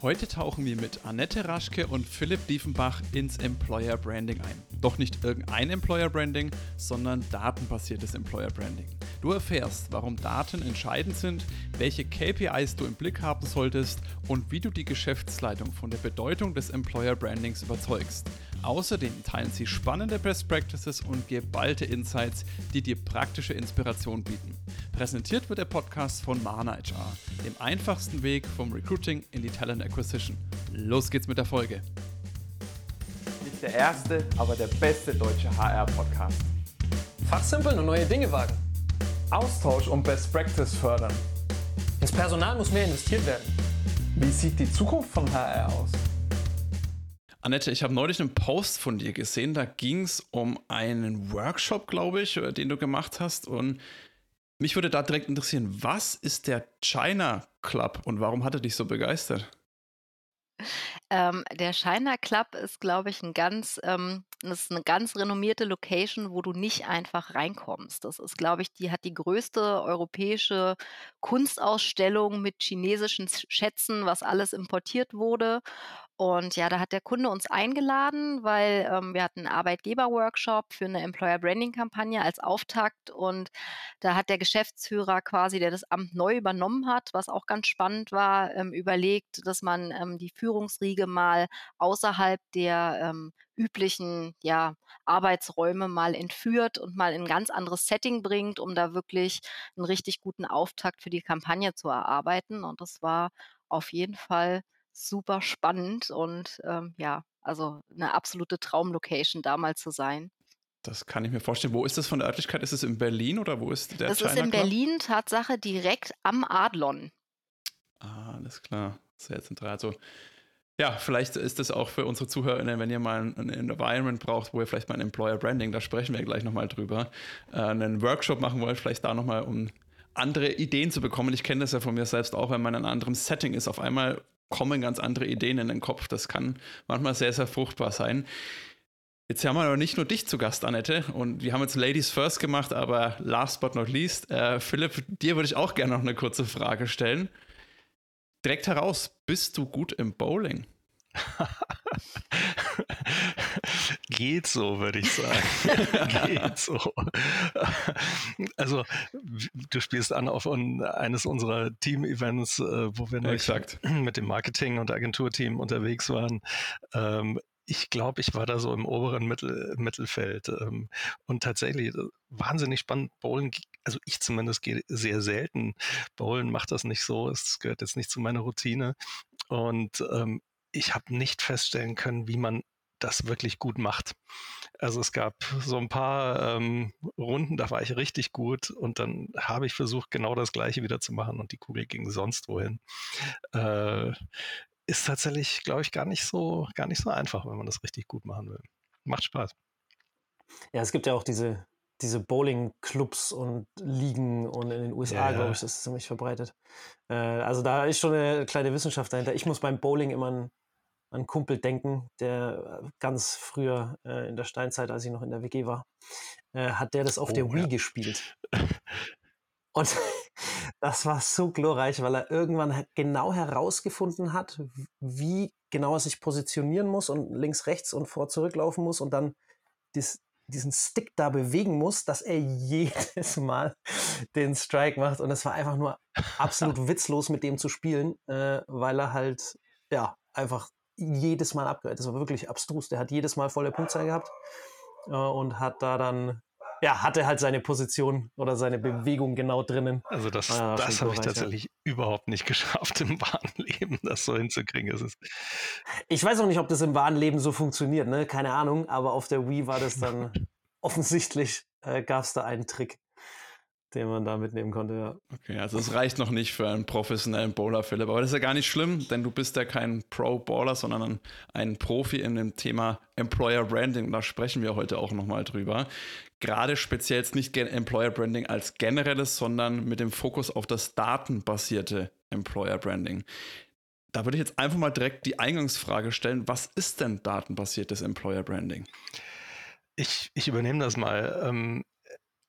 Heute tauchen wir mit Annette Raschke und Philipp Diefenbach ins Employer Branding ein. Doch nicht irgendein Employer Branding, sondern datenbasiertes Employer Branding. Du erfährst, warum Daten entscheidend sind, welche KPIs du im Blick haben solltest und wie du die Geschäftsleitung von der Bedeutung des Employer Brandings überzeugst. Außerdem teilen sie spannende Best Practices und geballte Insights, die dir praktische Inspiration bieten. Präsentiert wird der Podcast von Mana HR, dem einfachsten Weg vom Recruiting in die Talent Acquisition. Los geht's mit der Folge. Nicht der erste, aber der beste deutsche HR-Podcast. Fachsimpeln und neue Dinge wagen. Austausch und Best Practice fördern. Ins Personal muss mehr investiert werden. Wie sieht die Zukunft von HR aus? Annette, ich habe neulich einen Post von dir gesehen, da ging es um einen Workshop, glaube ich, den du gemacht hast. Und mich würde da direkt interessieren, was ist der China Club und warum hat er dich so begeistert? Ähm, der China Club ist, glaube ich, ein ganz, ähm, das ist eine ganz renommierte Location, wo du nicht einfach reinkommst. Das ist, glaube ich, die hat die größte europäische Kunstausstellung mit chinesischen Schätzen, was alles importiert wurde. Und ja, da hat der Kunde uns eingeladen, weil ähm, wir hatten einen Arbeitgeber-Workshop für eine Employer Branding-Kampagne als Auftakt. Und da hat der Geschäftsführer quasi, der das Amt neu übernommen hat, was auch ganz spannend war, ähm, überlegt, dass man ähm, die Führungsriege mal außerhalb der ähm, üblichen ja, Arbeitsräume mal entführt und mal in ein ganz anderes Setting bringt, um da wirklich einen richtig guten Auftakt für die Kampagne zu erarbeiten. Und das war auf jeden Fall super spannend und ähm, ja, also eine absolute Traumlocation da mal zu sein. Das kann ich mir vorstellen. Wo ist das von der Örtlichkeit? Ist es in Berlin oder wo ist der Das China ist in Club? Berlin, Tatsache direkt am Adlon. Ah, alles klar. Sehr zentral. Also, ja, vielleicht ist das auch für unsere ZuhörerInnen, wenn ihr mal ein, ein Environment braucht, wo ihr vielleicht mal ein Employer Branding, da sprechen wir gleich nochmal drüber, äh, einen Workshop machen wollt, vielleicht da nochmal, um andere Ideen zu bekommen. Ich kenne das ja von mir selbst auch, wenn man in einem anderen Setting ist. Auf einmal kommen ganz andere Ideen in den Kopf. Das kann manchmal sehr, sehr fruchtbar sein. Jetzt haben wir aber nicht nur dich zu Gast, Annette, und wir haben jetzt Ladies First gemacht, aber last but not least, äh, Philipp, dir würde ich auch gerne noch eine kurze Frage stellen. Direkt heraus, bist du gut im Bowling? Geht so, würde ich sagen. Geht so. Also, du spielst an auf eines unserer Team-Events, äh, wo wir Exakt. mit dem Marketing- und Agenturteam unterwegs waren. Ähm, ich glaube, ich war da so im oberen Mittel, Mittelfeld. Ähm, und tatsächlich äh, wahnsinnig spannend. Bowlen, also ich zumindest gehe sehr selten. Bowlen macht das nicht so. Es gehört jetzt nicht zu meiner Routine. Und ähm, ich habe nicht feststellen können, wie man das wirklich gut macht. Also es gab so ein paar ähm, Runden, da war ich richtig gut und dann habe ich versucht, genau das gleiche wieder zu machen und die Kugel ging sonst wohin. Äh, ist tatsächlich, glaube ich, gar nicht so, gar nicht so einfach, wenn man das richtig gut machen will. Macht Spaß. Ja, es gibt ja auch diese, diese Bowling-Clubs und Ligen und in den USA, Ja. glaube ich, das ist ziemlich verbreitet. Äh, also da ist schon eine kleine Wissenschaft dahinter. Ich muss beim Bowling immer an, an Kumpel denken, der ganz früher äh, in der Steinzeit, als ich noch in der WG war, äh, hat der das auf Oh, der Wii ja. gespielt. Und das war so glorreich, weil er irgendwann genau herausgefunden hat, wie genau er sich positionieren muss und links, rechts und vor, zurücklaufen muss und dann dies, diesen Stick da bewegen muss, dass er jedes Mal den Strike macht. Und es war einfach nur absolut witzlos, mit dem zu spielen, äh, weil er halt, ja, einfach jedes Mal abgehört. Das war wirklich abstrus. Der hat jedes Mal volle Punktzahl gehabt äh, und hat da dann, ja, hatte halt seine Position oder seine Bewegung genau drinnen. Also das, Ah, das habe ich glorreich, ja. tatsächlich überhaupt nicht geschafft im wahren Leben, das so hinzukriegen. Es ist, Ich weiß auch nicht, ob das im wahren Leben so funktioniert, ne? Keine Ahnung, aber auf der Wii war das dann offensichtlich, äh, gab es da einen Trick, den man da mitnehmen konnte, ja. Okay, also es reicht noch nicht für einen professionellen Bowler, Philipp. Aber das ist ja gar nicht schlimm, denn du bist ja kein Pro-Bowler, sondern ein, ein Profi in dem Thema Employer Branding. Da sprechen wir heute auch nochmal drüber. Gerade speziell jetzt nicht Employer Branding als generelles, sondern mit dem Fokus auf das datenbasierte Employer Branding. Da würde ich jetzt einfach mal direkt die Eingangsfrage stellen, was ist denn datenbasiertes Employer Branding? ich, ich übernehme das mal. Ähm,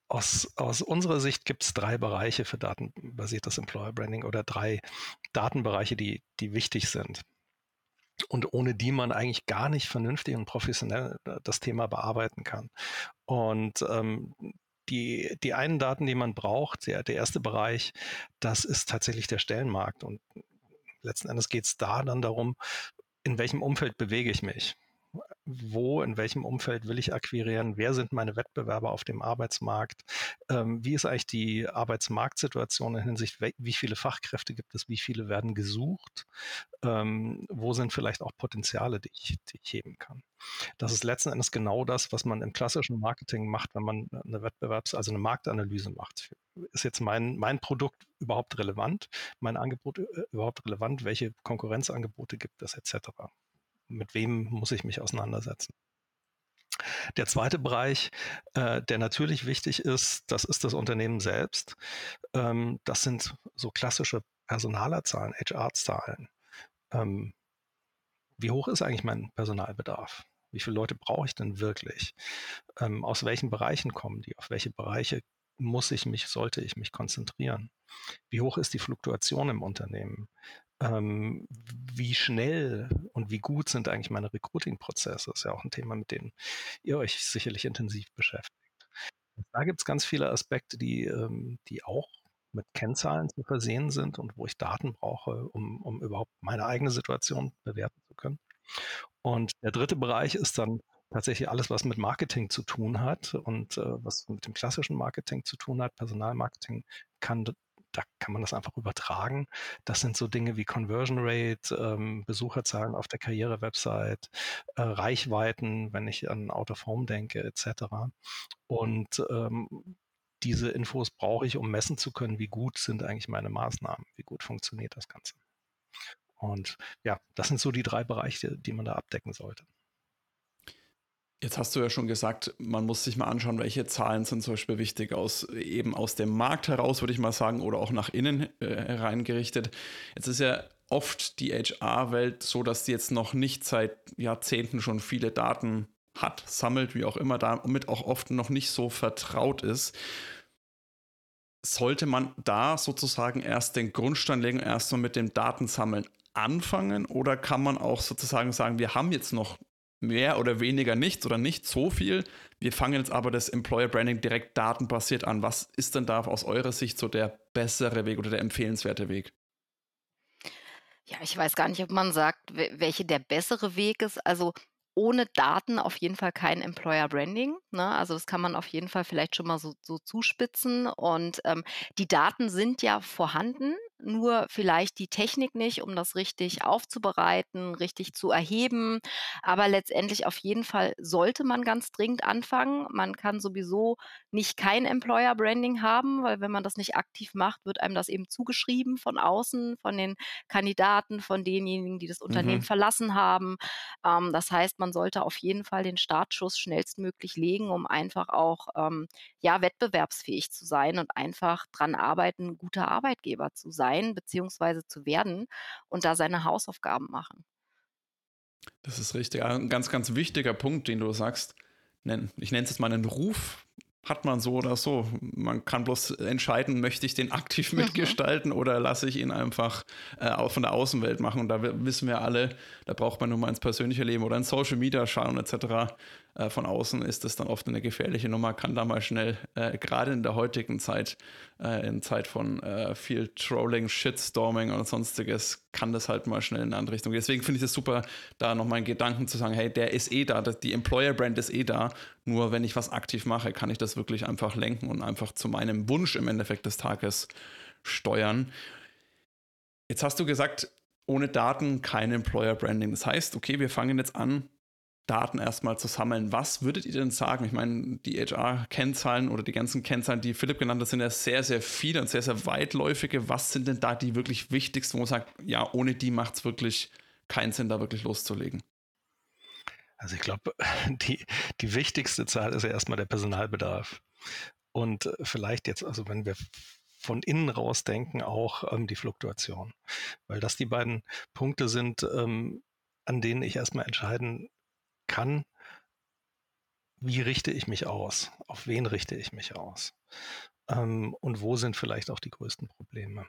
aus, aus unserer Sicht gibt es drei Bereiche für datenbasiertes Employer Branding oder drei Datenbereiche, die, die wichtig sind. und ohne die man eigentlich gar nicht vernünftig und professionell äh, das Thema bearbeiten kann. Und ähm, die, die einen Daten, die man braucht, der, der erste Bereich, das ist tatsächlich der Stellenmarkt. Und letzten Endes geht es da dann darum, in welchem Umfeld bewege ich mich wo, in welchem Umfeld will ich akquirieren, wer sind meine Wettbewerber auf dem Arbeitsmarkt, ähm, wie ist eigentlich die Arbeitsmarktsituation in Hinsicht, wie viele Fachkräfte gibt es, wie viele werden gesucht, ähm, wo sind vielleicht auch Potenziale, die ich, die ich heben kann. Das ist letzten Endes genau das, was man im klassischen Marketing macht, wenn man eine Wettbewerbs-, also eine Marktanalyse macht. Ist jetzt mein, mein Produkt überhaupt relevant? Mein Angebot äh, überhaupt relevant? Welche Konkurrenzangebote gibt es etc.? Mit wem muss ich mich auseinandersetzen. Der zweite Bereich, äh, der natürlich wichtig ist, das ist das Unternehmen selbst. Ähm, das sind so klassische Personalerzahlen, HR-Zahlen. Ähm, wie hoch ist eigentlich mein Personalbedarf? Wie viele Leute brauche ich denn wirklich? Ähm, aus welchen Bereichen kommen die? Auf welche Bereiche muss ich mich, sollte ich mich konzentrieren? Wie hoch ist die Fluktuation im Unternehmen? ähm, wie schnell und wie gut sind eigentlich meine Recruiting-Prozesse? Das ist ja auch ein Thema, mit dem ihr euch sicherlich intensiv beschäftigt. Da gibt es ganz viele Aspekte, die, ähm, die auch mit Kennzahlen zu versehen sind und wo ich Daten brauche, um, um überhaupt meine eigene Situation bewerten zu können. Und der dritte Bereich ist dann tatsächlich alles, was mit Marketing zu tun hat und äh, was mit dem klassischen Marketing zu tun hat. Personalmarketing kann da kann man das einfach übertragen. Das sind so Dinge wie Conversion Rate, ähm, Besucherzahlen auf der Karriere-Website, äh, Reichweiten, wenn ich an Out of Home denke, etc. Und ähm, diese Infos brauche ich, um messen zu können, wie gut sind eigentlich meine Maßnahmen, wie gut funktioniert das Ganze. Und ja, das sind so die drei Bereiche, die man da abdecken sollte. Jetzt hast du ja schon gesagt, man muss sich mal anschauen, welche Zahlen sind zum Beispiel wichtig aus eben aus dem Markt heraus, würde ich mal sagen, oder auch nach innen äh, hereingerichtet. Jetzt ist ja oft die HR-Welt so, dass sie jetzt noch nicht seit Jahrzehnten schon viele Daten hat, sammelt, wie auch immer, damit auch oft noch nicht so vertraut ist. Sollte man da sozusagen erst den Grundstein legen, erst mal mit dem Datensammeln anfangen oder kann man auch sozusagen sagen, wir haben jetzt noch mehr oder weniger nichts oder nicht so viel. Wir fangen jetzt aber das Employer Branding direkt datenbasiert an. Was ist denn da aus eurer Sicht so der bessere Weg oder der empfehlenswerte Weg? Ja, ich weiß gar nicht, ob man sagt, welche der bessere Weg ist. Also ohne Daten auf jeden Fall kein Employer Branding. Ne? Also das kann man auf jeden Fall vielleicht schon mal so, so zuspitzen. Und ähm, die Daten sind ja vorhanden nur vielleicht die Technik nicht, um das richtig aufzubereiten, richtig zu erheben. Aber letztendlich auf jeden Fall sollte man ganz dringend anfangen. Man kann sowieso nicht kein Employer Branding haben, weil wenn man das nicht aktiv macht, wird einem das eben zugeschrieben von außen, von den Kandidaten, von denjenigen, die das Unternehmen mhm. verlassen haben. Ähm, das heißt, man sollte auf jeden Fall den Startschuss schnellstmöglich legen, um einfach auch ähm, ja, wettbewerbsfähig zu sein und einfach dran arbeiten, guter Arbeitgeber zu sein sein bzw. zu werden und da seine Hausaufgaben machen. Das ist richtig. Ein ganz, ganz wichtiger Punkt, den du sagst. Ich nenne es jetzt mal einen Ruf hat man so oder so. Man kann bloß entscheiden, möchte ich den aktiv mhm. mitgestalten oder lasse ich ihn einfach äh, von der Außenwelt machen. Und da wissen wir alle, da braucht man nur mal ins persönliche Leben oder ins Social Media schauen etc. Äh, von außen ist das dann oft eine gefährliche Nummer, kann da mal schnell, äh, gerade in der heutigen Zeit, äh, in Zeit von äh, viel Trolling, Shitstorming und sonstiges, kann das halt mal schnell in eine andere Richtung gehen. Deswegen finde ich es super, da nochmal einen Gedanken zu sagen, hey, der ist eh da, die Employer Brand ist eh da, nur wenn ich was aktiv mache, kann ich das wirklich einfach lenken und einfach zu meinem Wunsch im Endeffekt des Tages steuern. Jetzt hast du gesagt, ohne Daten kein Employer Branding. Das heißt, okay, wir fangen jetzt an, Daten erstmal zu sammeln. Was würdet ihr denn sagen? Ich meine, die HR-Kennzahlen oder die ganzen Kennzahlen, die Philipp genannt hat, sind ja sehr, sehr viele und sehr, sehr weitläufige. Was sind denn da die wirklich wichtigsten, wo man sagt, ja, ohne die macht es wirklich keinen Sinn, da wirklich loszulegen? Also ich glaube, die, die wichtigste Zahl ist ja erstmal der Personalbedarf. Und vielleicht jetzt, also wenn wir von innen raus denken, auch ähm, die Fluktuation. Weil das die beiden Punkte sind, ähm, an denen ich erstmal entscheiden kann, wie richte ich mich aus? Auf wen richte ich mich aus? Ähm, und wo sind vielleicht auch die größten Probleme?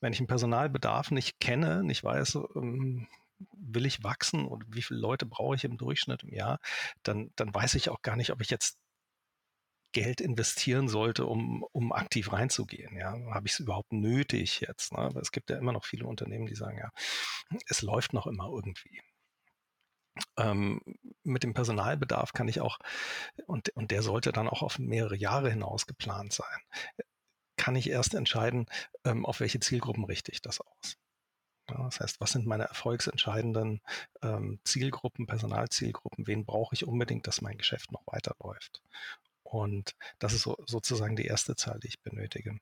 Wenn ich einen Personalbedarf nicht kenne, nicht weiß, ähm, will ich wachsen und wie viele Leute brauche ich im Durchschnitt im Jahr, dann, dann weiß ich auch gar nicht, ob ich jetzt Geld investieren sollte, um, um aktiv reinzugehen. Ja, habe ich es überhaupt nötig jetzt? Ne? Es gibt ja immer noch viele Unternehmen, die sagen, ja, es läuft noch immer irgendwie. Ähm, mit dem Personalbedarf kann ich auch, und, und der sollte dann auch auf mehrere Jahre hinaus geplant sein, kann ich erst entscheiden, ähm, auf welche Zielgruppen richte ich das aus. Ja, das heißt, was sind meine erfolgsentscheidenden ähm, Zielgruppen, Personalzielgruppen? Wen brauche ich unbedingt, dass mein Geschäft noch weiterläuft? Und das ist so, sozusagen die erste Zahl, die ich benötige.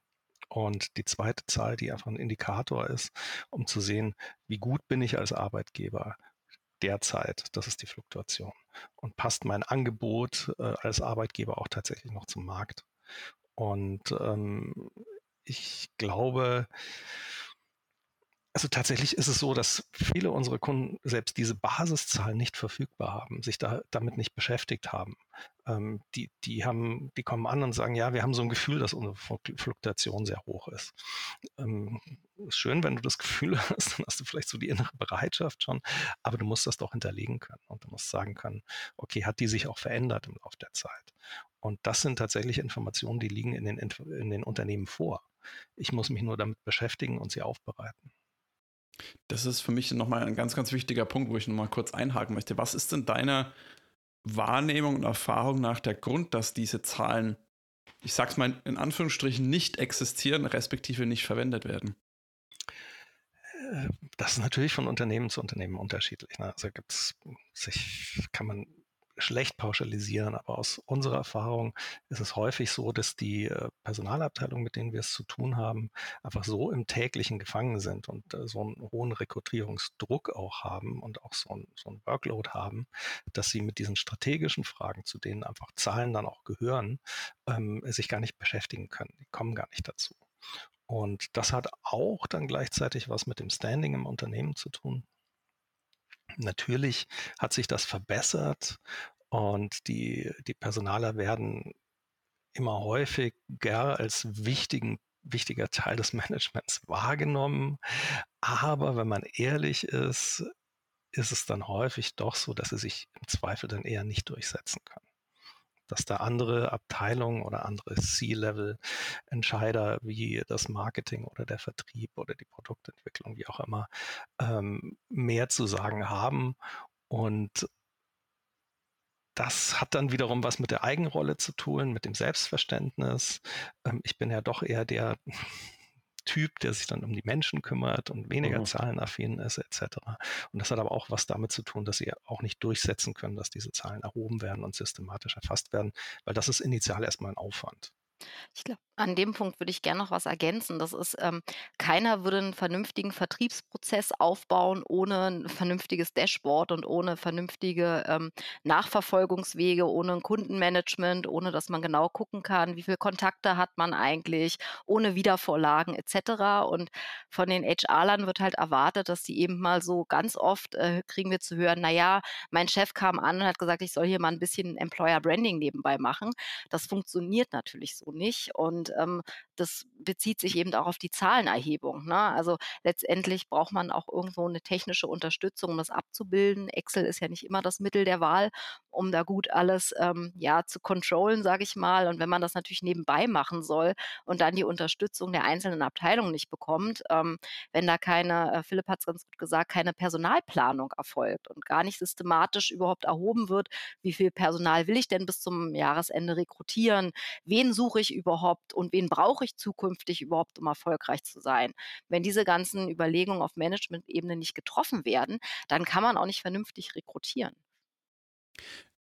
Und die zweite Zahl, die einfach ein Indikator ist, um zu sehen, wie gut bin ich als Arbeitgeber derzeit. Das ist die Fluktuation. Und passt mein Angebot äh, als Arbeitgeber auch tatsächlich noch zum Markt? Und ähm, ich glaube, also tatsächlich ist es so, dass viele unserer Kunden selbst diese Basiszahl nicht verfügbar haben, sich da, damit nicht beschäftigt haben. Ähm, die, die, haben, die kommen an und sagen, ja, wir haben so ein Gefühl, dass unsere Fluktuation sehr hoch ist. Ähm, ist schön, wenn du das Gefühl hast, dann hast du vielleicht so die innere Bereitschaft schon, aber du musst das doch hinterlegen können und du musst sagen können, okay, hat die sich auch verändert im Laufe der Zeit? Und das sind tatsächlich Informationen, die liegen in den, in den Unternehmen vor. Ich muss mich nur damit beschäftigen und sie aufbereiten. Das ist für mich nochmal ein ganz, ganz wichtiger Punkt, wo ich nochmal kurz einhaken möchte. Was ist denn deine Wahrnehmung und Erfahrung nach der Grund, dass diese Zahlen, ich sag's mal in Anführungsstrichen, nicht existieren, respektive nicht verwendet werden? Äh, das ist natürlich von Unternehmen zu Unternehmen unterschiedlich. Ne? Also gibt's sich, kann man schlecht pauschalisieren, aber aus unserer Erfahrung ist es häufig so, dass die äh, Personalabteilungen, mit denen wir es zu tun haben, einfach so im täglichen gefangen sind und äh, so einen hohen Rekrutierungsdruck auch haben und auch so ein, so ein Workload haben, dass sie mit diesen strategischen Fragen, zu denen einfach Zahlen dann auch gehören, ähm, sich gar nicht beschäftigen können. Die kommen gar nicht dazu. Und das hat auch dann gleichzeitig was mit dem Standing im Unternehmen zu tun. Natürlich hat sich das verbessert und die, die Personaler werden immer häufiger als wichtigen, wichtiger Teil des Managements wahrgenommen. Aber wenn man ehrlich ist, ist es dann häufig doch so, dass sie sich im Zweifel dann eher nicht durchsetzen können dass da andere Abteilungen oder andere C-Level-Entscheider wie das Marketing oder der Vertrieb oder die Produktentwicklung, wie auch immer, ähm, mehr zu sagen haben. Und das hat dann wiederum was mit der Eigenrolle zu tun, mit dem Selbstverständnis. Ähm, ich bin ja doch eher der Typ, der sich dann um die Menschen kümmert und weniger mhm. zahlenaffin ist, etc. Und das hat aber auch was damit zu tun, dass sie auch nicht durchsetzen können, dass diese Zahlen erhoben werden und systematisch erfasst werden, weil das ist initial erstmal ein Aufwand. Ich glaube, an dem Punkt würde ich gerne noch was ergänzen. Das ist, ähm, keiner würde einen vernünftigen Vertriebsprozess aufbauen ohne ein vernünftiges Dashboard und ohne vernünftige ähm, Nachverfolgungswege, ohne ein Kundenmanagement, ohne dass man genau gucken kann, wie viele Kontakte hat man eigentlich, ohne Wiedervorlagen etc. Und von den HR-Lern wird halt erwartet, dass sie eben mal so ganz oft äh, kriegen wir zu hören, naja, mein Chef kam an und hat gesagt, ich soll hier mal ein bisschen Employer Branding nebenbei machen. Das funktioniert natürlich so nicht. Und ähm, das bezieht sich eben auch auf die Zahlenerhebung. Ne? Also letztendlich braucht man auch irgendwo eine technische Unterstützung, um das abzubilden. Excel ist ja nicht immer das Mittel der Wahl, um da gut alles ähm, ja zu controllen, sage ich mal. Und wenn man das natürlich nebenbei machen soll und dann die Unterstützung der einzelnen Abteilungen nicht bekommt, ähm, wenn da keine, äh, Philipp hat es ganz gut gesagt, keine Personalplanung erfolgt und gar nicht systematisch überhaupt erhoben wird, wie viel Personal will ich denn bis zum Jahresende rekrutieren, wen suche ich überhaupt und wen brauche ich zukünftig überhaupt, um erfolgreich zu sein. Wenn diese ganzen Überlegungen auf Management-Ebene nicht getroffen werden, dann kann man auch nicht vernünftig rekrutieren.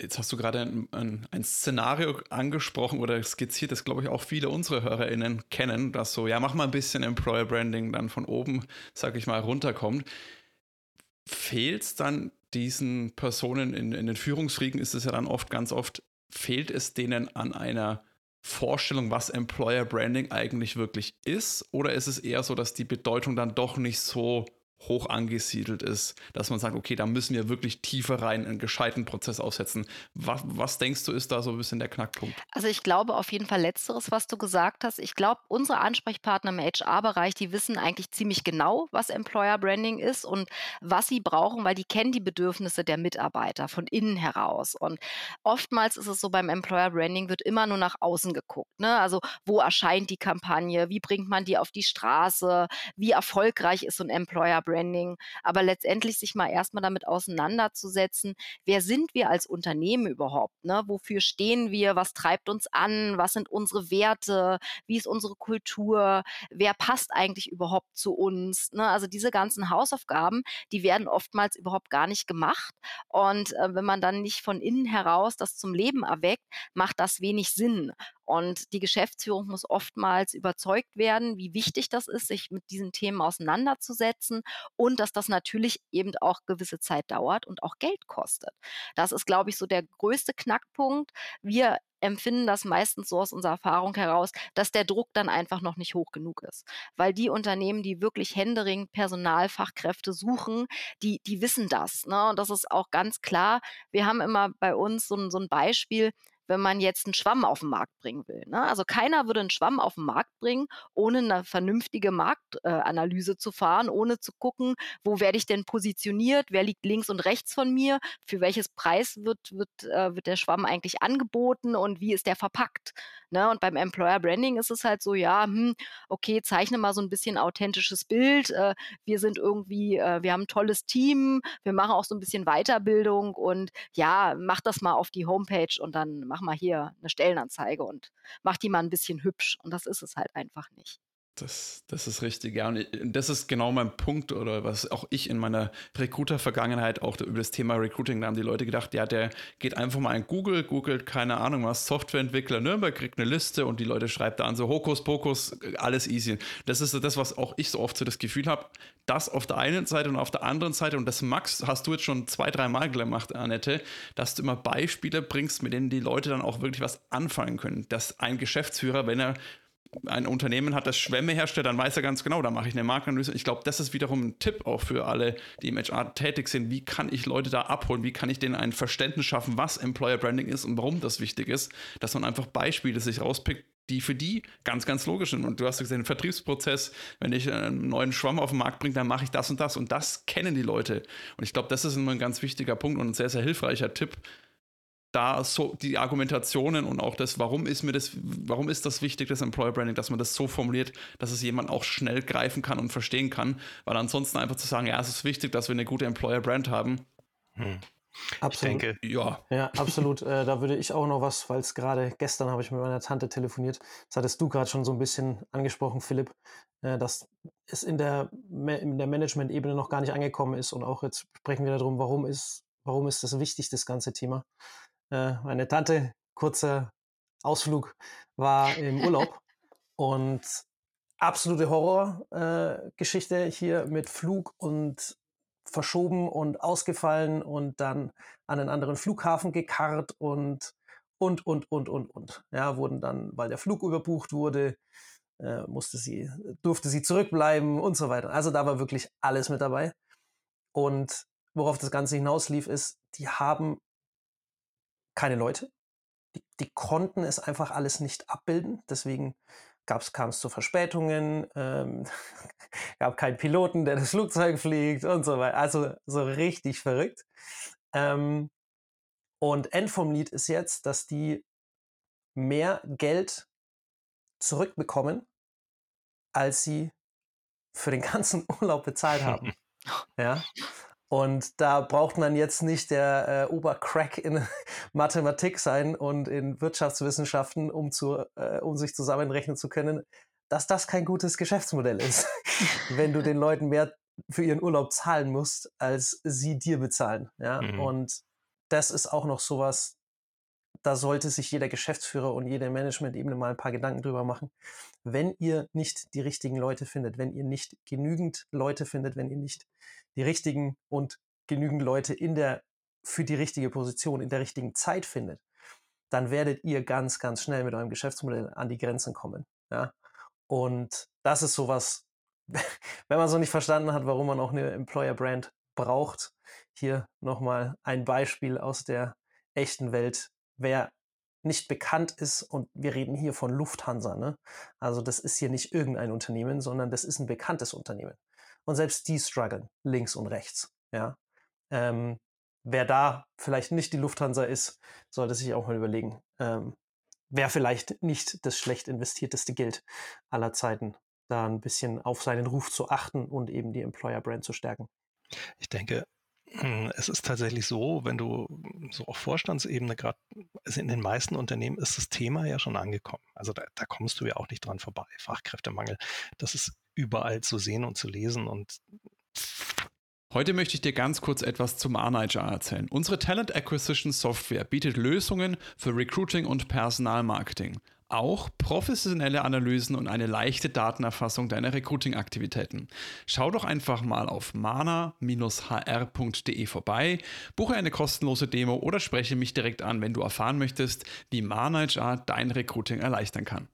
Jetzt hast du gerade ein, ein, ein, Szenario angesprochen oder skizziert, das glaube ich auch viele unserer HörerInnen kennen, dass so, ja, mach mal ein bisschen Employer Branding dann von oben, sag ich mal, runterkommt. Fehlt es dann diesen Personen in, in den Führungsriegen, ist es ja dann oft, ganz oft, fehlt es denen an einer Vorstellung, was Employer Branding eigentlich wirklich ist? Oder ist es eher so, dass die Bedeutung dann doch nicht so hoch angesiedelt ist, dass man sagt, okay, da müssen wir wirklich tiefer rein, einen gescheiten Prozess aufsetzen. Was, was denkst du, ist da so ein bisschen der Knackpunkt? Also ich glaube auf jeden Fall letzteres, was du gesagt hast. Ich glaube, unsere Ansprechpartner im HR-Bereich, die wissen eigentlich ziemlich genau, was Employer Branding ist und was sie brauchen, weil die kennen die Bedürfnisse der Mitarbeiter von innen heraus. Und oftmals ist es so, beim Employer Branding wird immer nur nach außen geguckt. Ne? Also wo erscheint die Kampagne, wie bringt man die auf die Straße, wie erfolgreich ist so ein Employer Branding, aber letztendlich sich mal erstmal damit auseinanderzusetzen, wer sind wir als Unternehmen überhaupt? Ne? Wofür stehen wir? Was treibt uns an? Was sind unsere Werte? Wie ist unsere Kultur? Wer passt eigentlich überhaupt zu uns? Ne? Also diese ganzen Hausaufgaben, die werden oftmals überhaupt gar nicht gemacht. Und äh, wenn man dann nicht von innen heraus das zum Leben erweckt, macht das wenig Sinn. Und die Geschäftsführung muss oftmals überzeugt werden, wie wichtig das ist, sich mit diesen Themen auseinanderzusetzen und dass das natürlich eben auch gewisse Zeit dauert und auch Geld kostet. Das ist, glaube ich, so der größte Knackpunkt. Wir empfinden das meistens so aus unserer Erfahrung heraus, dass der Druck dann einfach noch nicht hoch genug ist. Weil die Unternehmen, die wirklich händeringend Personalfachkräfte suchen, die, die wissen das. Ne? Und das ist auch ganz klar. Wir haben immer bei uns so so ein Beispiel, wenn man jetzt einen Schwamm auf den Markt bringen will. Ne? Also keiner würde einen Schwamm auf den Markt bringen, ohne eine vernünftige Marktanalyse äh, zu fahren, ohne zu gucken, wo werde ich denn positioniert, wer liegt links und rechts von mir, für welches Preis wird, wird, äh, wird der Schwamm eigentlich angeboten und wie ist der verpackt. Ne? Und beim Employer Branding ist es halt so, ja, hm, okay, zeichne mal so ein bisschen authentisches Bild. Äh, wir sind irgendwie, äh, wir haben ein tolles Team, wir machen auch so ein bisschen Weiterbildung und ja, mach das mal auf die Homepage und dann mach mal hier eine Stellenanzeige und mach die mal ein bisschen hübsch. Und das ist es halt einfach nicht. Das, das ist richtig, ja. Und das ist genau mein Punkt oder was auch ich in meiner Recruiter-Vergangenheit auch über das Thema Recruiting, da haben die Leute gedacht, ja, der geht einfach mal in Google, googelt, keine Ahnung was, Softwareentwickler Nürnberg, kriegt eine Liste und die Leute schreibt da an so Hokuspokus, alles easy. Das ist das, was auch ich so oft so das Gefühl habe, das auf der einen Seite und auf der anderen Seite, und das Max hast du jetzt schon zwei, drei Mal gemacht, Annette, dass du immer Beispiele bringst, mit denen die Leute dann auch wirklich was anfangen können. Dass ein Geschäftsführer, wenn er ein Unternehmen hat, das Schwämme herstellt, dann weiß er ganz genau, da mache ich eine Markenanalyse. Ich glaube, das ist wiederum ein Tipp auch für alle, die im HR tätig sind. Wie kann ich Leute da abholen? Wie kann ich denen ein Verständnis schaffen, was Employer Branding ist und warum das wichtig ist? Dass man einfach Beispiele sich rauspickt, die für die ganz, ganz logisch sind. Und du hast gesagt, den Vertriebsprozess, wenn ich einen neuen Schwamm auf den Markt bringe, dann mache ich das und das. Und das kennen die Leute. Und ich glaube, das ist immer ein ganz wichtiger Punkt und ein sehr, sehr hilfreicher Tipp, da so die Argumentationen und auch das, warum ist mir das, warum ist das wichtig, das Employer Branding, dass man das so formuliert, dass es jemand auch schnell greifen kann und verstehen kann, weil ansonsten einfach zu sagen, ja, es ist wichtig, dass wir eine gute Employer Brand haben. Hm. Absolut. Ich denke, ja. Ja, absolut. Äh, da würde ich auch noch was, weil es gerade gestern habe ich mit meiner Tante telefoniert. Das hattest du gerade schon so ein bisschen angesprochen, Philipp, äh, dass es in der, in der Management-Ebene noch gar nicht angekommen ist. Und auch jetzt sprechen wir darum, warum ist, warum ist das wichtig, das ganze Thema. Äh, meine Tante, kurzer Ausflug, war im Urlaub und absolute Horrorgeschichte äh, hier mit Flug und verschoben und ausgefallen und dann an einen anderen Flughafen gekarrt und und und und und und. Ja wurden dann weil der Flug überbucht wurde äh, musste sie durfte sie zurückbleiben und so weiter. Also da war wirklich alles mit dabei. Und worauf das Ganze hinauslief ist die haben keine Leute. Die, die konnten es einfach alles nicht abbilden. Deswegen kam es zu Verspätungen, ähm, gab keinen Piloten, der das Flugzeug fliegt und so weiter. Also so richtig verrückt. Ähm, und End vom Lied ist jetzt, dass die mehr Geld zurückbekommen, als sie für den ganzen Urlaub bezahlt haben. ja. Und da braucht man jetzt nicht der äh, Obercrack in Mathematik sein und in Wirtschaftswissenschaften, um, zu, äh, um sich zusammenrechnen zu können, dass das kein gutes Geschäftsmodell ist, wenn du den Leuten mehr für ihren Urlaub zahlen musst, als sie dir bezahlen. Ja? Mhm. Und das ist auch noch sowas, da sollte sich jeder Geschäftsführer und jede Management-Ebene mal ein paar Gedanken drüber machen. Wenn ihr nicht die richtigen Leute findet, wenn ihr nicht genügend Leute findet, wenn ihr nicht die richtigen und genügend Leute in der, für die richtige Position, in der richtigen Zeit findet, dann werdet ihr ganz, ganz schnell mit eurem Geschäftsmodell an die Grenzen kommen. Ja? Und das ist sowas, wenn man so nicht verstanden hat, warum man auch eine Employer Brand braucht, hier nochmal ein Beispiel aus der echten Welt. Wer nicht bekannt ist, und wir reden hier von Lufthansa, ne? Also das ist hier nicht irgendein Unternehmen, sondern das ist ein bekanntes Unternehmen. Und selbst die strugglen links und rechts. Ja. Ähm, wer da vielleicht nicht die Lufthansa ist, sollte sich auch mal überlegen, ähm, wer vielleicht nicht das schlecht investierteste Geld aller Zeiten, da ein bisschen auf seinen Ruf zu achten und eben die Employer Brand zu stärken. Ich denke, es ist tatsächlich so, wenn du so auf Vorstandsebene gerade, also in den meisten Unternehmen ist das Thema ja schon angekommen. Also da, da kommst du ja auch nicht dran vorbei. Fachkräftemangel, das ist überall zu sehen und zu lesen und Heute möchte ich dir ganz kurz etwas zum Manager erzählen. Unsere Talent Acquisition Software bietet Lösungen für Recruiting und Personalmarketing. Auch professionelle Analysen und eine leichte Datenerfassung deiner Recruiting-Aktivitäten. Schau doch einfach mal auf mana-hr.de vorbei, buche eine kostenlose Demo oder spreche mich direkt an, wenn du erfahren möchtest, wie Mana dein Recruiting erleichtern kann.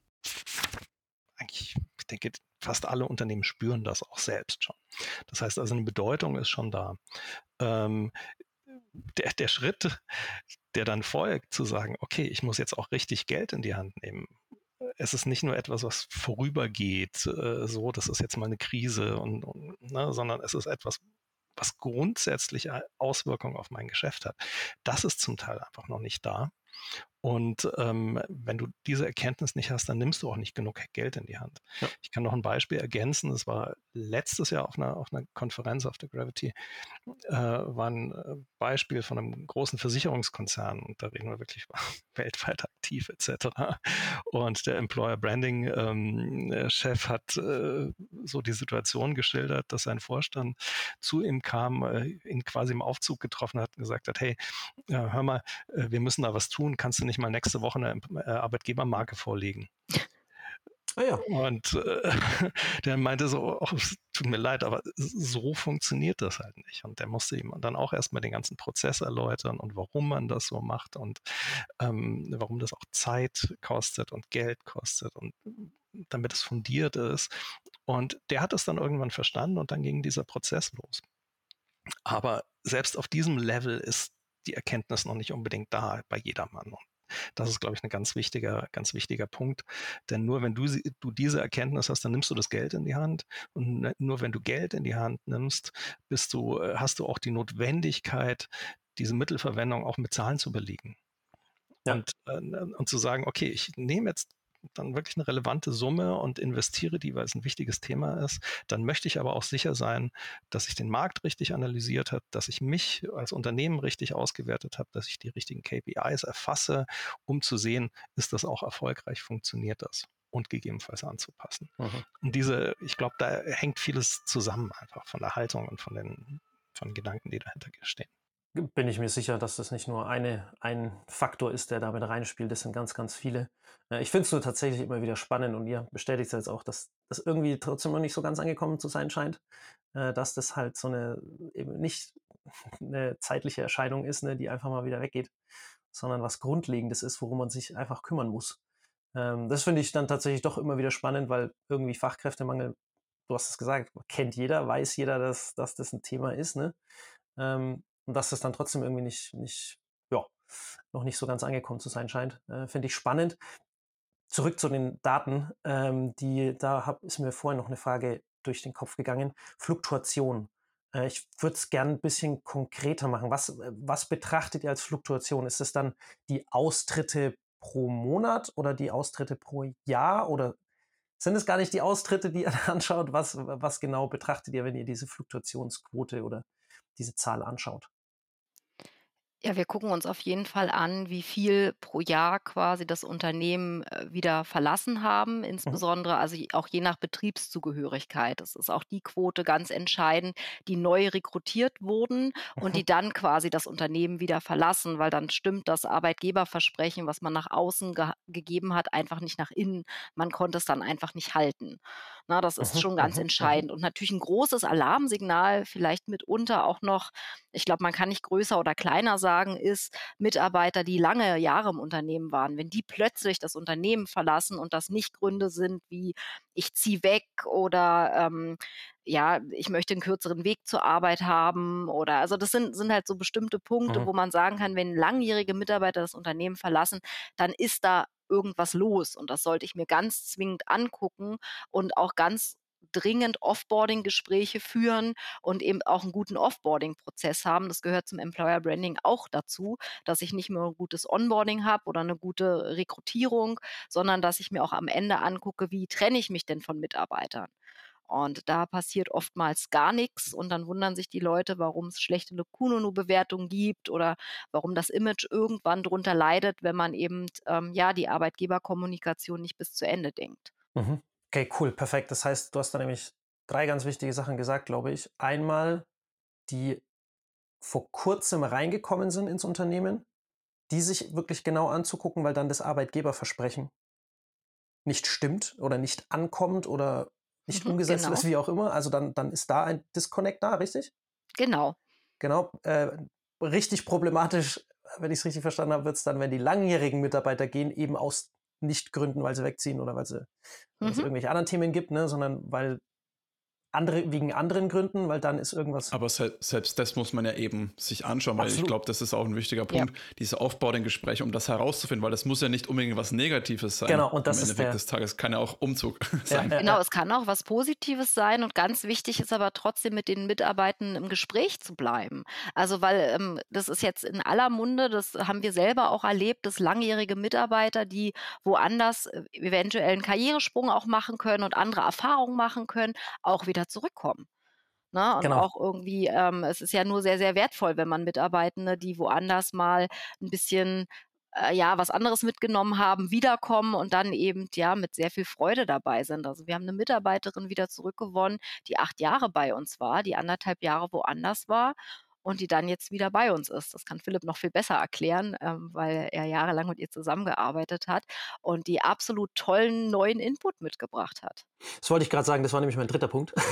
Eigentlich, ich denke, fast alle Unternehmen spüren das auch selbst schon. Das heißt also, eine Bedeutung ist schon da. Ähm, der, der Schritt, der dann folgt, zu sagen, okay, ich muss jetzt auch richtig Geld in die Hand nehmen. Es ist nicht nur etwas, was vorübergeht, äh, so, das ist jetzt mal eine Krise, und, und ne, sondern es ist etwas, was grundsätzlich Auswirkungen auf mein Geschäft hat. Das ist zum Teil einfach noch nicht da. Und ähm, wenn du diese Erkenntnis nicht hast, dann nimmst du auch nicht genug Geld in die Hand. Ja. Ich kann noch ein Beispiel ergänzen. Es war letztes Jahr auf einer, auf einer Konferenz auf der Gravity, äh, war ein äh, Beispiel von einem großen Versicherungskonzern. Und da reden wir wirklich weltweit aktiv etc. Und der Employer Branding ähm, Chef hat äh, so die Situation geschildert, dass sein Vorstand zu ihm kam, äh, ihn quasi im Aufzug getroffen hat und gesagt hat, hey, hör mal, äh, wir müssen da was tun. Kannst du nicht mal nächste Woche eine äh, Arbeitgebermarke vorlegen. Ah ja. Und äh, der meinte so, oh, tut mir leid, aber so funktioniert das halt nicht. Und der musste ihm dann auch erstmal den ganzen Prozess erläutern und warum man das so macht und ähm, warum das auch Zeit kostet und Geld kostet und damit es fundiert ist. Und der hat es dann irgendwann verstanden und dann ging dieser Prozess los. Aber selbst auf diesem Level ist die Erkenntnis noch nicht unbedingt da bei jedermann. Und das ist, glaube ich, ein ganz wichtiger, ganz wichtiger Punkt. Denn nur wenn du, du diese Erkenntnis hast, dann nimmst du das Geld in die Hand. Und ne, nur wenn du Geld in die Hand nimmst, bist du, äh, hast du auch die Notwendigkeit, diese Mittelverwendung auch mit Zahlen zu belegen. Ja. Und, äh, und zu sagen, okay, ich nehme jetzt dann wirklich eine relevante Summe und investiere die, weil es ein wichtiges Thema ist, dann möchte ich aber auch sicher sein, dass ich den Markt richtig analysiert habe, dass ich mich als Unternehmen richtig ausgewertet habe, dass ich die richtigen KPIs erfasse, um zu sehen, ist das auch erfolgreich, funktioniert das und gegebenenfalls anzupassen. Mhm. Und diese, ich glaube, da hängt vieles zusammen einfach von der Haltung und von den, von den Gedanken, die dahinter stehen bin ich mir sicher, dass das nicht nur eine, ein Faktor ist, der damit reinspielt. Das sind ganz, ganz viele. Äh, ich finde es nur tatsächlich immer wieder spannend und ihr bestätigt es jetzt auch, dass das irgendwie trotzdem noch nicht so ganz angekommen zu sein scheint, äh, dass das halt so eine eben nicht eine zeitliche Erscheinung ist, ne, die einfach mal wieder weggeht, sondern was Grundlegendes ist, worum man sich einfach kümmern muss. Ähm, das finde ich dann tatsächlich doch immer wieder spannend, weil irgendwie Fachkräftemangel, du hast es gesagt, kennt jeder, weiß jeder, dass, dass das ein Thema ist. Ne? Und dass das dann trotzdem irgendwie nicht, nicht, ja, noch nicht so ganz angekommen zu sein scheint. Äh, Finde ich spannend. Zurück zu den Daten, ähm, die, da hab, ist mir vorhin noch eine Frage durch den Kopf gegangen. Fluktuation. Äh, ich würde es gerne ein bisschen konkreter machen. Was, äh, was betrachtet ihr als Fluktuation? Ist es dann die Austritte pro Monat oder die Austritte pro Jahr oder sind es gar nicht die Austritte, die ihr anschaut? Was, was genau betrachtet ihr, wenn ihr diese Fluktuationsquote oder diese Zahl anschaut? Ja, wir gucken uns auf jeden Fall an, wie viel pro Jahr quasi das Unternehmen äh, wieder verlassen haben, mhm. insbesondere also auch je nach Betriebszugehörigkeit. Das ist auch die Quote ganz entscheidend, die neu rekrutiert wurden und die dann quasi das Unternehmen wieder verlassen, weil dann stimmt das Arbeitgeberversprechen, was man nach außen ge gegeben hat, einfach nicht nach innen. Man konnte es dann einfach nicht halten. Na, das ist schon ganz entscheidend. Und natürlich ein großes Alarmsignal, vielleicht mitunter auch noch, ich glaube, man kann nicht größer oder kleiner sagen, ist Mitarbeiter, die lange Jahre im Unternehmen waren. Wenn die plötzlich das Unternehmen verlassen und das nicht Gründe sind wie ich ziehe weg oder ähm, ja, ich möchte einen kürzeren Weg zur Arbeit haben oder also das sind, sind halt so bestimmte Punkte, Mhm. wo man sagen kann, wenn langjährige Mitarbeiter das Unternehmen verlassen, dann ist da irgendwas los und das sollte ich mir ganz zwingend angucken und auch ganz dringend Offboarding-Gespräche führen und eben auch einen guten Offboarding-Prozess haben. Das gehört zum Employer Branding auch dazu, dass ich nicht nur ein gutes Onboarding habe oder eine gute Rekrutierung, sondern dass ich mir auch am Ende angucke, wie trenne ich mich denn von Mitarbeitern? Und da passiert oftmals gar nichts und dann wundern sich die Leute, warum es schlechte Kununu-Bewertungen gibt oder warum das Image irgendwann drunter leidet, wenn man eben ähm, ja die Arbeitgeberkommunikation nicht bis zu Ende denkt. Mhm. Okay, cool, perfekt. Das heißt, du hast da nämlich drei ganz wichtige Sachen gesagt, glaube ich. Einmal, die vor kurzem reingekommen sind ins Unternehmen, die sich wirklich genau anzugucken, weil dann das Arbeitgeberversprechen nicht stimmt oder nicht ankommt oder nicht Mhm, umgesetzt genau. ist, wie auch immer. Also dann, dann ist da ein Disconnect da, richtig? Genau. Genau. Äh, richtig problematisch, wenn ich es richtig verstanden habe, wird es dann, wenn die langjährigen Mitarbeiter gehen, eben aus Nicht-Gründen, weil sie wegziehen oder weil, sie, weil es Mhm. irgendwelche anderen Themen gibt, ne, sondern weil andere, wegen anderen Gründen, weil dann ist irgendwas. Aber se selbst das muss man ja eben sich anschauen, weil ich Absolut. glaube, das ist auch ein wichtiger Ja. Punkt, diese Offboarding-Gespräche, um das herauszufinden, weil das muss ja nicht unbedingt was Negatives sein. Genau, und das Am ist Endeffekt der- des Tages kann ja auch Umzug sein. ja, Genau, ja. es kann auch was Positives sein und ganz wichtig ist aber trotzdem mit den Mitarbeitern im Gespräch zu bleiben. Also weil ähm, das ist jetzt in aller Munde, das haben wir selber auch erlebt, dass langjährige Mitarbeiter, die woanders äh, eventuell einen Karrieresprung auch machen können und andere Erfahrungen machen können, auch wieder zurückkommen. Ne? Und Genau. auch irgendwie, ähm, es ist ja nur sehr, sehr wertvoll, wenn man Mitarbeitende, die woanders mal ein bisschen äh, ja, was anderes mitgenommen haben, wiederkommen und dann eben ja mit sehr viel Freude dabei sind. Also wir haben eine Mitarbeiterin wieder zurückgewonnen, die acht Jahre bei uns war, die anderthalb Jahre woanders war und die dann jetzt wieder bei uns ist. Das kann Philipp noch viel besser erklären, ähm, weil er jahrelang mit ihr zusammengearbeitet hat und die absolut tollen neuen Input mitgebracht hat. Das wollte ich gerade sagen, das war nämlich mein dritter Punkt.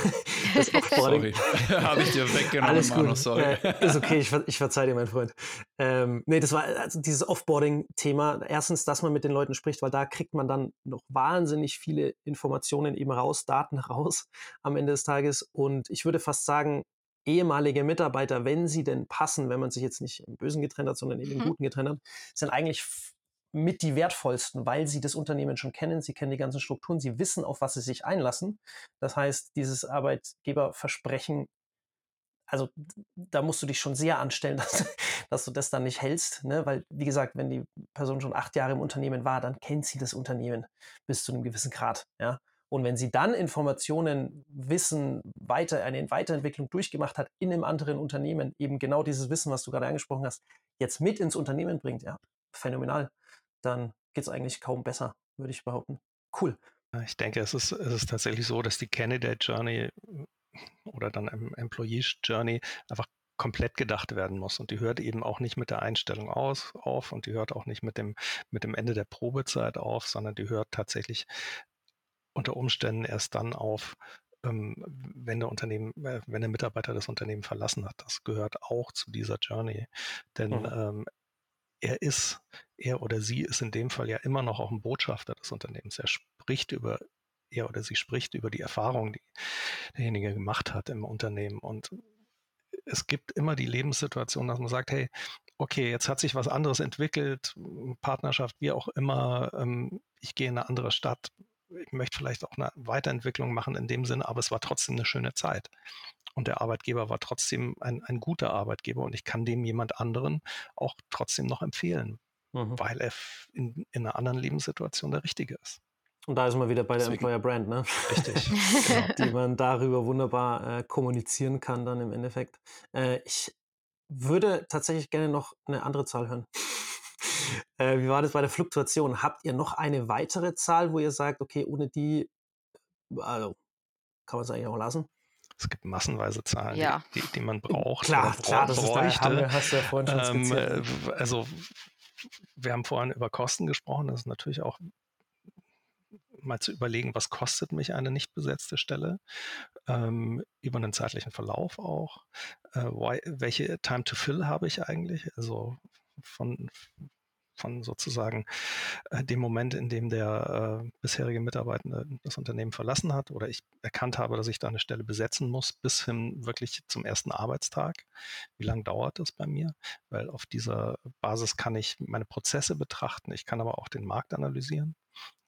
Das Offboarding. Sorry, habe ich dir weggenommen, Alles Manu, gut. sorry. Äh, ist okay, ich, ver ich verzeih dir, mein Freund. Ähm, nee, das war also dieses Offboarding-Thema. Erstens, dass man mit den Leuten spricht, weil da kriegt man dann noch wahnsinnig viele Informationen eben raus, Daten raus am Ende des Tages. Und ich würde fast sagen, ehemalige Mitarbeiter, wenn sie denn passen, wenn man sich jetzt nicht im Bösen getrennt hat, sondern eben im Mhm. Guten getrennt hat, sind eigentlich mit die wertvollsten, weil sie das Unternehmen schon kennen, sie kennen die ganzen Strukturen, sie wissen, auf was sie sich einlassen. Das heißt, dieses Arbeitgeberversprechen also da musst du dich schon sehr anstellen, dass, dass du das dann nicht hältst, ne? weil, wie gesagt, wenn die Person schon acht Jahre im Unternehmen war, dann kennt sie das Unternehmen bis zu einem gewissen Grad, ja. Und wenn sie dann Informationen, Wissen, weiter, eine Weiterentwicklung durchgemacht hat in einem anderen Unternehmen, eben genau dieses Wissen, was du gerade angesprochen hast, jetzt mit ins Unternehmen bringt, ja, phänomenal, dann geht es eigentlich kaum besser, würde ich behaupten. Cool. Ich denke, es ist, es ist tatsächlich so, dass die Candidate Journey oder dann Em- Employee Journey einfach komplett gedacht werden muss. Und die hört eben auch nicht mit der Einstellung aus, auf und die hört auch nicht mit dem, mit dem Ende der Probezeit auf, sondern die hört tatsächlich unter Umständen erst dann auf, ähm, wenn der Unternehmen, äh, wenn der Mitarbeiter das Unternehmen verlassen hat. Das gehört auch zu dieser Journey. Denn Mhm. ähm, er ist, er oder sie ist in dem Fall ja immer noch auch ein Botschafter des Unternehmens. Er spricht über, er oder sie spricht über die Erfahrung, die derjenige gemacht hat im Unternehmen. Und es gibt immer die Lebenssituation, dass man sagt, hey, okay, jetzt hat sich was anderes entwickelt, Partnerschaft, wie auch immer, ähm, ich gehe in eine andere Stadt, ich möchte vielleicht auch eine Weiterentwicklung machen in dem Sinne, aber es war trotzdem eine schöne Zeit. Und der Arbeitgeber war trotzdem ein, ein guter Arbeitgeber und ich kann dem jemand anderen auch trotzdem noch empfehlen, Mhm. weil er in, in einer anderen Lebenssituation der Richtige ist. Und da ist man wieder bei der Deswegen- Employer Brand, ne? Richtig. genau. die man darüber wunderbar äh, kommunizieren kann dann im Endeffekt. Äh, ich würde tatsächlich gerne noch eine andere Zahl hören. Äh, wie war das bei der Fluktuation? Habt ihr noch eine weitere Zahl, wo ihr sagt, okay, ohne die, also kann man es eigentlich auch lassen? Es gibt massenweise Zahlen, Ja. die, die, man braucht. Klar, oder klar, das ist da, bräuchte. haben wir, hast du ja vorhin schon Ähm, skizziert. äh, w- also wir haben vorhin über Kosten gesprochen. Das ist natürlich auch mal zu überlegen, was kostet mich eine nicht besetzte Stelle, ähm, über einen zeitlichen Verlauf auch, äh, why, welche Time to Fill habe ich eigentlich, also von, von sozusagen äh, dem Moment, in dem der äh, bisherige Mitarbeitende das Unternehmen verlassen hat oder ich erkannt habe, dass ich da eine Stelle besetzen muss, bis hin wirklich zum ersten Arbeitstag. Wie lange dauert das bei mir? Weil auf dieser Basis kann ich meine Prozesse betrachten, ich kann aber auch den Markt analysieren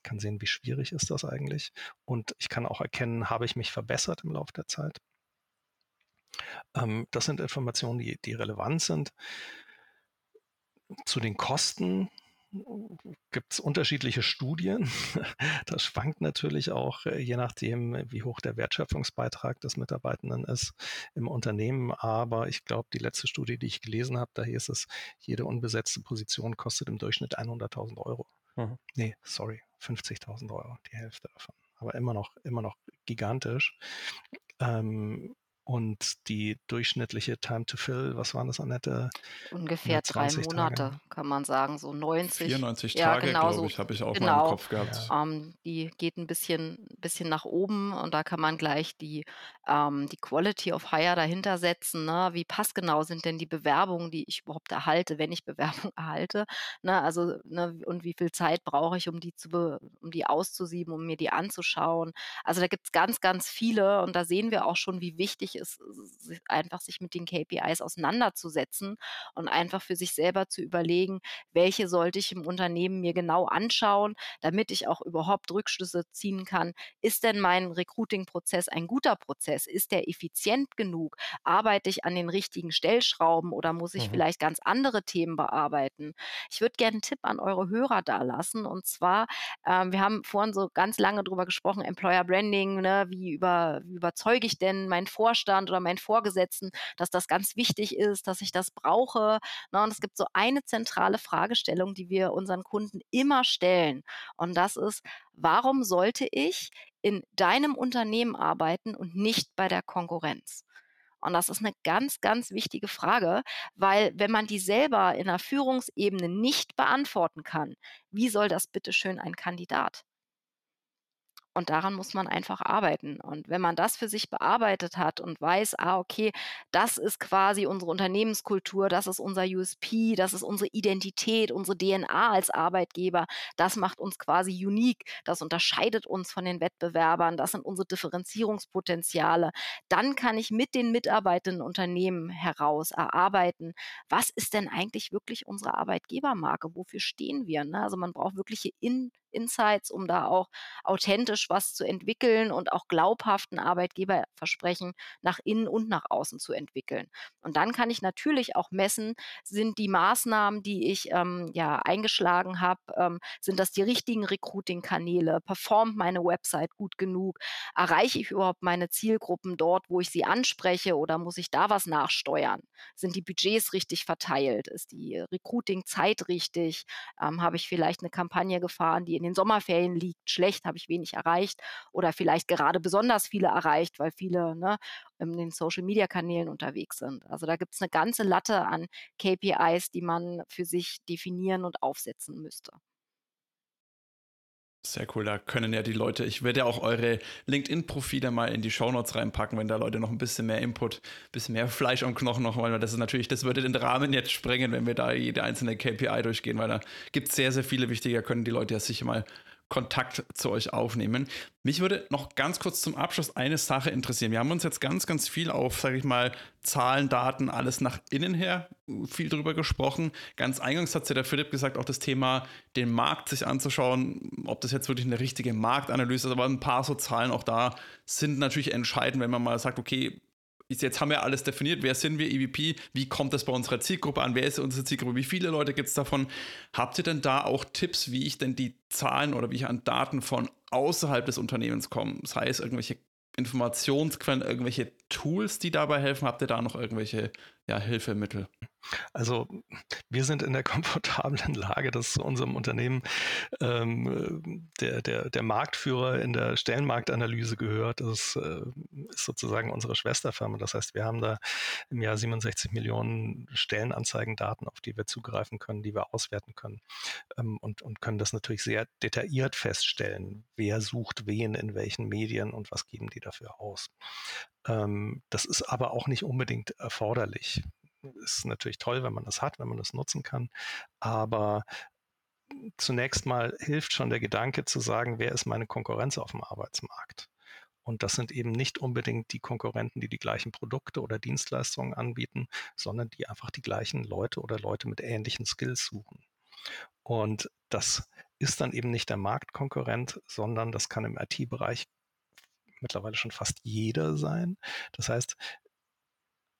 kann sehen, wie schwierig ist das eigentlich. Und ich kann auch erkennen, habe ich mich verbessert im Laufe der Zeit. Ähm, das sind Informationen, die, die relevant sind. Zu den Kosten gibt es unterschiedliche Studien. Das schwankt natürlich auch, äh, je nachdem, wie hoch der Wertschöpfungsbeitrag des Mitarbeitenden ist im Unternehmen. Aber ich glaube, die letzte Studie, die ich gelesen habe, da hieß es, jede unbesetzte Position kostet im Durchschnitt 100.000 Euro. Mhm. Nee, sorry, 50.000 Euro, die Hälfte davon. Aber immer noch, immer noch gigantisch. Ähm, und die durchschnittliche Time to Fill, was waren das, Annette? Ungefähr drei Monate, Tage. kann man sagen, so 90. 94 ja, Tage, genau glaube ich, habe ich auch genau. mal im Kopf gehabt. Ja. Ähm, die geht ein bisschen, bisschen nach oben und da kann man gleich die, ähm, die Quality of Hire dahinter setzen. Ne? Wie passgenau sind denn die Bewerbungen, die ich überhaupt erhalte, wenn ich Bewerbung erhalte? Ne? Also, ne, und wie viel Zeit brauche ich, um die, zu um die auszusieben, um mir die anzuschauen? Also da gibt es ganz, ganz viele und da sehen wir auch schon, wie wichtig wichtig ist, einfach sich mit den KPIs auseinanderzusetzen und einfach für sich selber zu überlegen, welche sollte ich im Unternehmen mir genau anschauen, damit ich auch überhaupt Rückschlüsse ziehen kann. Ist denn mein Recruiting-Prozess ein guter Prozess? Ist der effizient genug? Arbeite ich an den richtigen Stellschrauben oder muss ich mhm. vielleicht ganz andere Themen bearbeiten? Ich würde gerne einen Tipp an eure Hörer da lassen und zwar, ähm, wir haben vorhin so ganz lange drüber gesprochen, Employer Branding, ne? wie, über, wie überzeuge ich denn meinen Vorstand? Vorstand oder meinen Vorgesetzten, dass das ganz wichtig ist, dass ich das brauche. Ne? Und es gibt so eine zentrale Fragestellung, die wir unseren Kunden immer stellen. Und das ist, warum sollte ich in deinem Unternehmen arbeiten und nicht bei der Konkurrenz? Und das ist eine ganz, ganz wichtige Frage, weil wenn man die selber in der Führungsebene nicht beantworten kann, wie soll das bitte schön ein Kandidat? Und daran muss man einfach arbeiten. Und wenn man das für sich bearbeitet hat und weiß, ah, okay, das ist quasi unsere Unternehmenskultur, das ist unser USP, das ist unsere Identität, unsere DNA als Arbeitgeber, das macht uns quasi unique, das unterscheidet uns von den Wettbewerbern, das sind unsere Differenzierungspotenziale, dann kann ich mit den mitarbeitenden Unternehmen heraus erarbeiten, was ist denn eigentlich wirklich unsere Arbeitgebermarke, wofür stehen wir? Ne? Also man braucht wirkliche In Insights, um da auch authentisch was zu entwickeln und auch glaubhaften Arbeitgeberversprechen nach innen und nach außen zu entwickeln. Und dann kann ich natürlich auch messen, sind die Maßnahmen, die ich ähm, ja eingeschlagen habe, ähm, sind das die richtigen Recruiting-Kanäle? Performt meine Website gut genug? Erreiche ich überhaupt meine Zielgruppen dort, wo ich sie anspreche oder muss ich da was nachsteuern? Sind die Budgets richtig verteilt? Ist die Recruiting-Zeit richtig? Ähm, habe ich vielleicht eine Kampagne gefahren, die in den Sommerferien liegt, schlecht, habe ich wenig erreicht oder vielleicht gerade besonders viele erreicht, weil viele ne, in den Social-Media-Kanälen unterwegs sind. Also da gibt es eine ganze Latte an KPIs, die man für sich definieren und aufsetzen müsste. Sehr cool, da können ja die Leute, ich werde ja auch eure LinkedIn-Profile mal in die Shownotes reinpacken, wenn da Leute noch ein bisschen mehr Input, ein bisschen mehr Fleisch am Knochen noch wollen, weil das ist natürlich, das würde den Rahmen jetzt sprengen, wenn wir da jede einzelne KPI durchgehen, weil da gibt es sehr, sehr viele wichtige, da können die Leute ja sicher mal Kontakt zu euch aufnehmen. Mich würde noch ganz kurz zum Abschluss eine Sache interessieren. Wir haben uns jetzt ganz, ganz viel auf, sage ich mal, Zahlen, Daten, alles nach innen her viel drüber gesprochen. Ganz eingangs hat ja der Philipp gesagt, auch das Thema, den Markt sich anzuschauen, ob das jetzt wirklich eine richtige Marktanalyse ist, aber ein paar so Zahlen auch da sind natürlich entscheidend, wenn man mal sagt, okay, jetzt haben wir alles definiert, wer sind wir, EVP, wie kommt das bei unserer Zielgruppe an, wer ist unsere Zielgruppe, wie viele Leute gibt es davon. Habt ihr denn da auch Tipps, wie ich denn die Zahlen oder wie ich an Daten von außerhalb des Unternehmens komme? Sei es irgendwelche Informationsquellen, irgendwelche Tools, die dabei helfen? Habt ihr da noch irgendwelche ja, Hilfemittel? Also wir sind in der komfortablen Lage, dass zu unserem Unternehmen ähm, der, der, der Marktführer in der Stellenmarktanalyse gehört. Das äh, ist sozusagen unsere Schwesterfirma. Das heißt, wir haben da im Jahr 67 Millionen Stellenanzeigendaten, auf die wir zugreifen können, die wir auswerten können ähm, und, und können das natürlich sehr detailliert feststellen, wer sucht wen in welchen Medien und was geben die dafür aus. Ähm, das ist aber auch nicht unbedingt erforderlich ist natürlich toll, wenn man das hat, wenn man das nutzen kann. Aber zunächst mal hilft schon der Gedanke zu sagen, wer ist meine Konkurrenz auf dem Arbeitsmarkt? Und das sind eben nicht unbedingt die Konkurrenten, die die gleichen Produkte oder Dienstleistungen anbieten, sondern die einfach die gleichen Leute oder Leute mit ähnlichen Skills suchen. Und das ist dann eben nicht der Marktkonkurrent, sondern das kann im IT-Bereich mittlerweile schon fast jeder sein. Das heißt,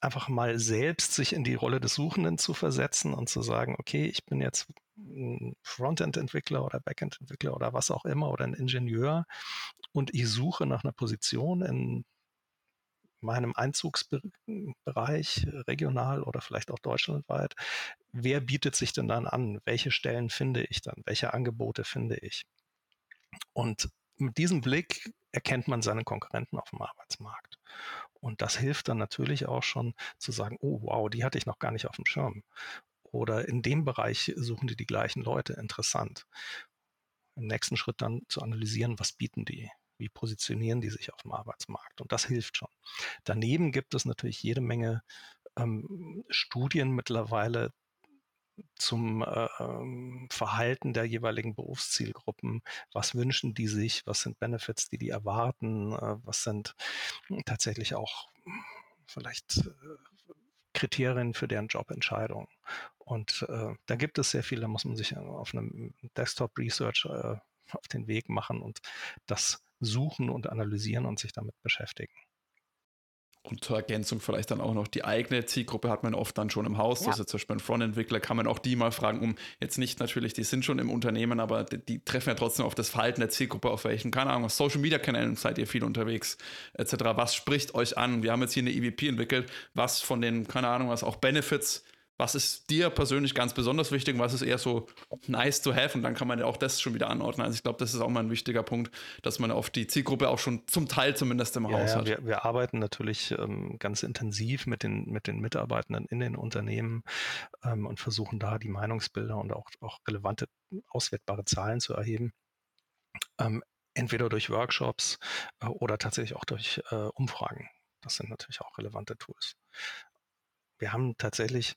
einfach mal selbst sich in die Rolle des Suchenden zu versetzen und zu sagen, okay, ich bin jetzt ein Frontend-Entwickler oder Backend-Entwickler oder was auch immer oder ein Ingenieur und ich suche nach einer Position in meinem Einzugsbereich, regional oder vielleicht auch deutschlandweit. Wer bietet sich denn dann an? Welche Stellen finde ich dann? Welche Angebote finde ich? Und mit diesem Blick erkennt man seine Konkurrenten auf dem Arbeitsmarkt. Und das hilft dann natürlich auch schon zu sagen, oh wow, die hatte ich noch gar nicht auf dem Schirm. Oder in dem Bereich suchen die die gleichen Leute, interessant. Im nächsten Schritt dann zu analysieren, was bieten die, wie positionieren die sich auf dem Arbeitsmarkt. Und das hilft schon. Daneben gibt es natürlich jede Menge ähm, Studien mittlerweile zum äh, ähm, Verhalten der jeweiligen Berufszielgruppen. Was wünschen die sich? Was sind Benefits, die die erwarten? Äh, was sind tatsächlich auch vielleicht äh, Kriterien für deren Jobentscheidung? Und äh, da gibt es sehr viel, da muss man sich auf einem Desktop Research äh, auf den Weg machen und das suchen und analysieren und sich damit beschäftigen. Und zur Ergänzung vielleicht dann auch noch die eigene Zielgruppe hat man oft dann schon im Haus. Ja. Also zum Beispiel ein Frontentwickler kann man auch die mal fragen, um jetzt nicht natürlich, die sind schon im Unternehmen, aber die, die treffen ja trotzdem auf das Verhalten der Zielgruppe, auf welchen, keine Ahnung, Social Media Kanälen seid ihr viel unterwegs, etc. Was spricht euch an? Wir haben jetzt hier eine EVP entwickelt, was von den, keine Ahnung, was auch Benefits was ist dir persönlich ganz besonders wichtig und was ist eher so nice to have und dann kann man ja auch das schon wieder anordnen. Also ich glaube, das ist auch mal ein wichtiger Punkt, dass man auf die Zielgruppe auch schon zum Teil zumindest im ja, Haus ja, hat. Wir, wir arbeiten natürlich ähm, ganz intensiv mit den, mit den Mitarbeitenden in den Unternehmen ähm, und versuchen da die Meinungsbilder und auch, auch relevante auswertbare Zahlen zu erheben. Ähm, entweder durch Workshops äh, oder tatsächlich auch durch äh, Umfragen. Das sind natürlich auch relevante Tools wir haben tatsächlich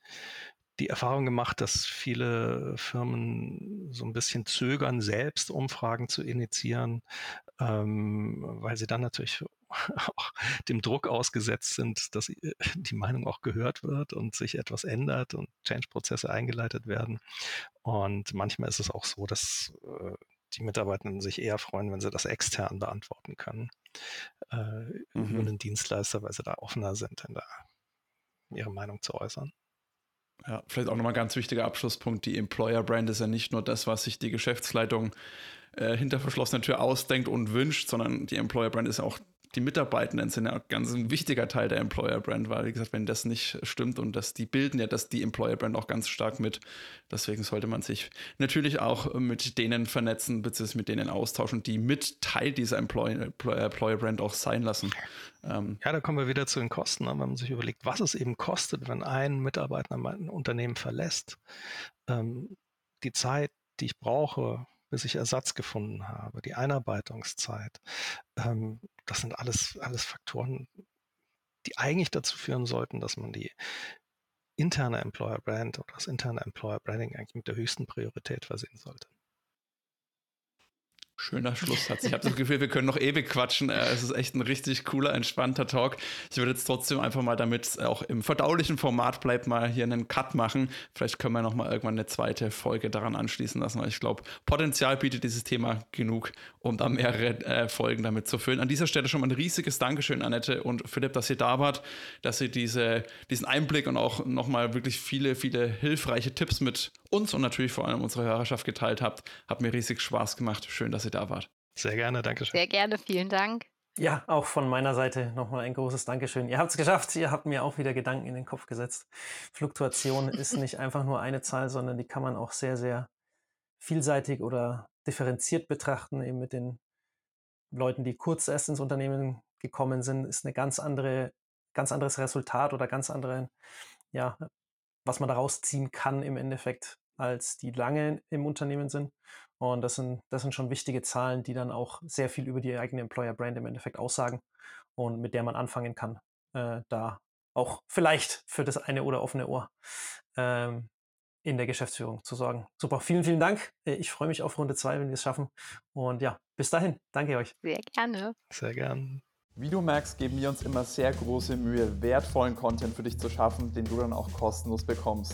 die Erfahrung gemacht, dass viele Firmen so ein bisschen zögern, selbst Umfragen zu initiieren, ähm, weil sie dann natürlich auch dem Druck ausgesetzt sind, dass die Meinung auch gehört wird und sich etwas ändert und Change-Prozesse eingeleitet werden. Und manchmal ist es auch so, dass äh, die Mitarbeitenden sich eher freuen, wenn sie das extern beantworten können, äh, mhm. über einen Dienstleister, weil sie da offener sind in der ihre Meinung zu äußern. Ja, vielleicht auch nochmal ein ganz wichtiger Abschlusspunkt. Die Employer Brand ist ja nicht nur das, was sich die Geschäftsleitung äh, hinter verschlossener Tür ausdenkt und wünscht, sondern die Employer Brand ist ja auch die Mitarbeitenden sind ja ganz ein wichtiger Teil der Employer Brand, weil, wie gesagt, wenn das nicht stimmt und das, die bilden ja das, die Employer Brand auch ganz stark mit. Deswegen sollte man sich natürlich auch mit denen vernetzen, beziehungsweise mit denen austauschen, die mit Teil dieser Employer, Employer Brand auch sein lassen. Ähm ja, da kommen wir wieder zu den Kosten, ne? wenn man sich überlegt, was es eben kostet, wenn ein Mitarbeiter ein Unternehmen verlässt. Ähm, die Zeit, die ich brauche, bis ich Ersatz gefunden habe, die Einarbeitungszeit. Ähm, das sind alles, alles Faktoren, die eigentlich dazu führen sollten, dass man die interne Employer Brand oder das interne Employer Branding eigentlich mit der höchsten Priorität versehen sollte. Schöner Schlusssatz. Ich habe das Gefühl, wir können noch ewig quatschen. Äh, es ist echt ein richtig cooler, entspannter Talk. Ich würde jetzt trotzdem einfach mal, damit es auch im verdaulichen Format bleibt, mal hier einen Cut machen. Vielleicht können wir noch mal irgendwann eine zweite Folge daran anschließen lassen. Weil ich glaube, Potenzial bietet dieses Thema genug, um da mehrere äh, Folgen damit zu füllen. An dieser Stelle schon mal ein riesiges Dankeschön, Annette und Philipp, dass ihr da wart, dass ihr diese, diesen Einblick und auch noch mal wirklich viele, viele hilfreiche Tipps mit uns und natürlich vor allem unserer Hörerschaft geteilt habt. Hat mir riesig Spaß gemacht. Schön, dass ihr da wart. Sehr gerne, danke schön. Sehr gerne, vielen Dank. Ja, auch von meiner Seite nochmal ein großes Dankeschön. Ihr habt es geschafft. Ihr habt mir auch wieder Gedanken in den Kopf gesetzt. Fluktuation ist nicht einfach nur eine Zahl, sondern die kann man auch sehr, sehr vielseitig oder differenziert betrachten. Eben mit den Leuten, die kurz erst ins Unternehmen gekommen sind, ist eine ganz andere, ganz anderes Resultat oder ganz andere, ja, was man daraus ziehen kann im Endeffekt, als die lange im Unternehmen sind. Und das sind, das sind schon wichtige Zahlen, die dann auch sehr viel über die eigene Employer Brand im Endeffekt aussagen und mit der man anfangen kann, äh, da auch vielleicht für das eine oder offene Ohr ähm, in der Geschäftsführung zu sorgen. Super, vielen, vielen Dank. Äh, ich freue mich auf Runde zwei, wenn wir es schaffen. Und ja, bis dahin, danke euch. Sehr gerne. Sehr gern. Wie du merkst, geben wir uns immer sehr große Mühe, wertvollen Content für dich zu schaffen, den du dann auch kostenlos bekommst.